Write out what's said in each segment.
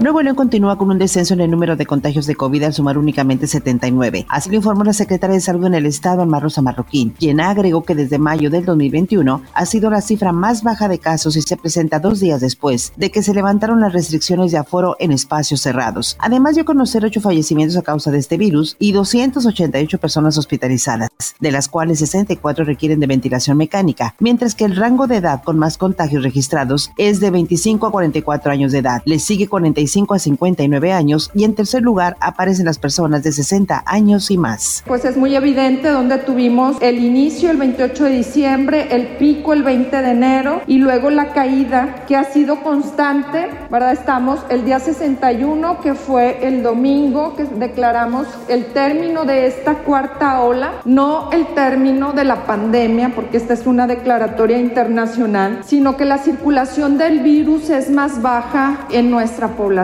Nuevo León continúa con un descenso en el número de contagios de COVID al sumar únicamente 79. Así lo informó la secretaria de Salud en el Estado, Alma Rosa Marroquín, quien agregó que desde mayo del 2021 ha sido la cifra más baja de casos y se presenta dos días después de que se levantaron las restricciones de aforo en espacios cerrados. Además dio conocer ocho fallecimientos a causa de este virus y 288 personas hospitalizadas, de las cuales 64 requieren de ventilación mecánica, mientras que el rango de edad con más contagios registrados es de 25 a 44 años de edad. Le sigue 45 a 59 años y en tercer lugar aparecen las personas de 60 años y más. Pues es muy evidente donde tuvimos el inicio el 28 de diciembre, el pico el 20 de enero y luego la caída que ha sido constante, ¿verdad? Estamos el día 61 que fue el domingo que declaramos el término de esta cuarta ola, no el término de la pandemia porque esta es una declaratoria internacional, sino que la circulación del virus es más baja en nuestra población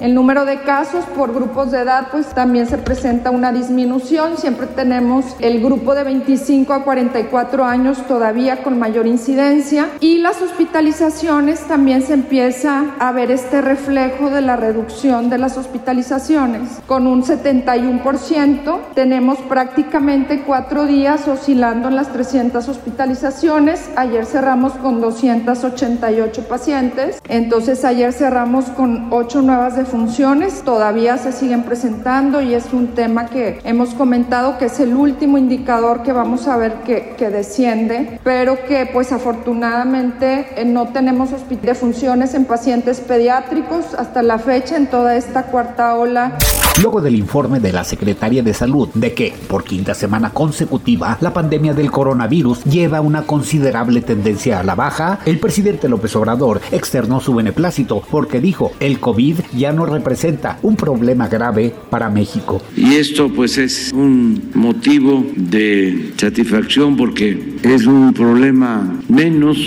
el número de casos por grupos de edad pues también se presenta una disminución. Siempre tenemos el grupo de 25 a 44 años todavía con mayor incidencia y las hospitalizaciones también se empieza a ver este reflejo de la reducción de las hospitalizaciones. Con un 71% tenemos prácticamente cuatro días oscilando en las 300 hospitalizaciones. Ayer cerramos con 288 pacientes. Entonces ayer cerramos con ocho nuevas defunciones, todavía se siguen presentando y es un tema que hemos comentado que es el último indicador que vamos a ver que, que desciende, pero que pues afortunadamente eh, no tenemos defunciones en pacientes pediátricos hasta la fecha en toda esta cuarta ola luego del informe de la Secretaría de Salud de que, por quinta semana consecutiva, la pandemia del coronavirus lleva una considerable tendencia a la baja, el presidente López Obrador externó su beneplácito porque dijo, el COVID ya no representa un problema grave para México. Y esto pues es un motivo de satisfacción porque es un problema menos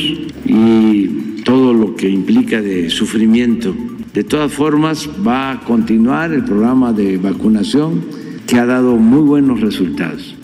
y todo lo que implica de sufrimiento de todas formas, va a continuar el programa de vacunación que ha dado muy buenos resultados.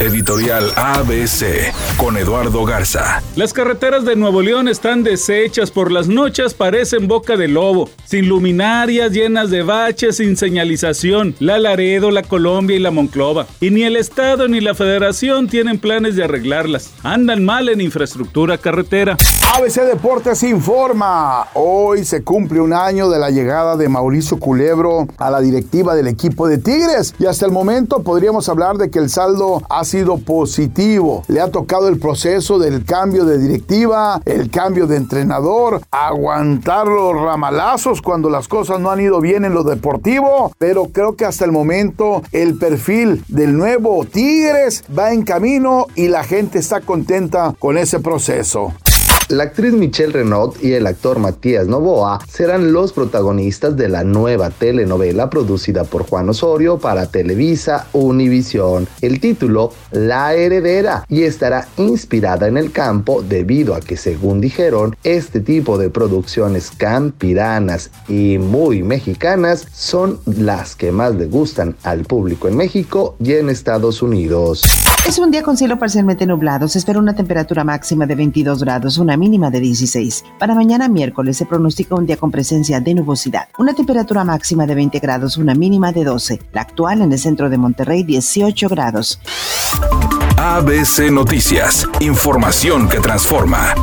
Editorial ABC con Eduardo Garza. Las carreteras de Nuevo León están deshechas por las noches, parecen boca de lobo, sin luminarias, llenas de baches, sin señalización. La Laredo, la Colombia y la Monclova. Y ni el Estado ni la Federación tienen planes de arreglarlas. Andan mal en infraestructura carretera. ABC Deportes informa. Hoy se cumple un año de la llegada de Mauricio Culebro a la directiva del equipo de Tigres. Y hasta el momento podríamos hablar de que el saldo ha sido positivo. Le ha tocado el proceso del cambio de directiva, el cambio de entrenador, aguantar los ramalazos cuando las cosas no han ido bien en lo deportivo, pero creo que hasta el momento el perfil del nuevo Tigres va en camino y la gente está contenta con ese proceso. La actriz Michelle Renaud y el actor Matías Novoa serán los protagonistas de la nueva telenovela producida por Juan Osorio para Televisa Univisión. El título, La Heredera, y estará inspirada en el campo debido a que, según dijeron, este tipo de producciones campiranas y muy mexicanas son las que más le gustan al público en México y en Estados Unidos. Es un día con cielo parcialmente nublado. Se espera una temperatura máxima de 22 grados, una mínima de 16. Para mañana miércoles se pronostica un día con presencia de nubosidad. Una temperatura máxima de 20 grados, una mínima de 12. La actual en el centro de Monterrey, 18 grados. ABC Noticias. Información que transforma.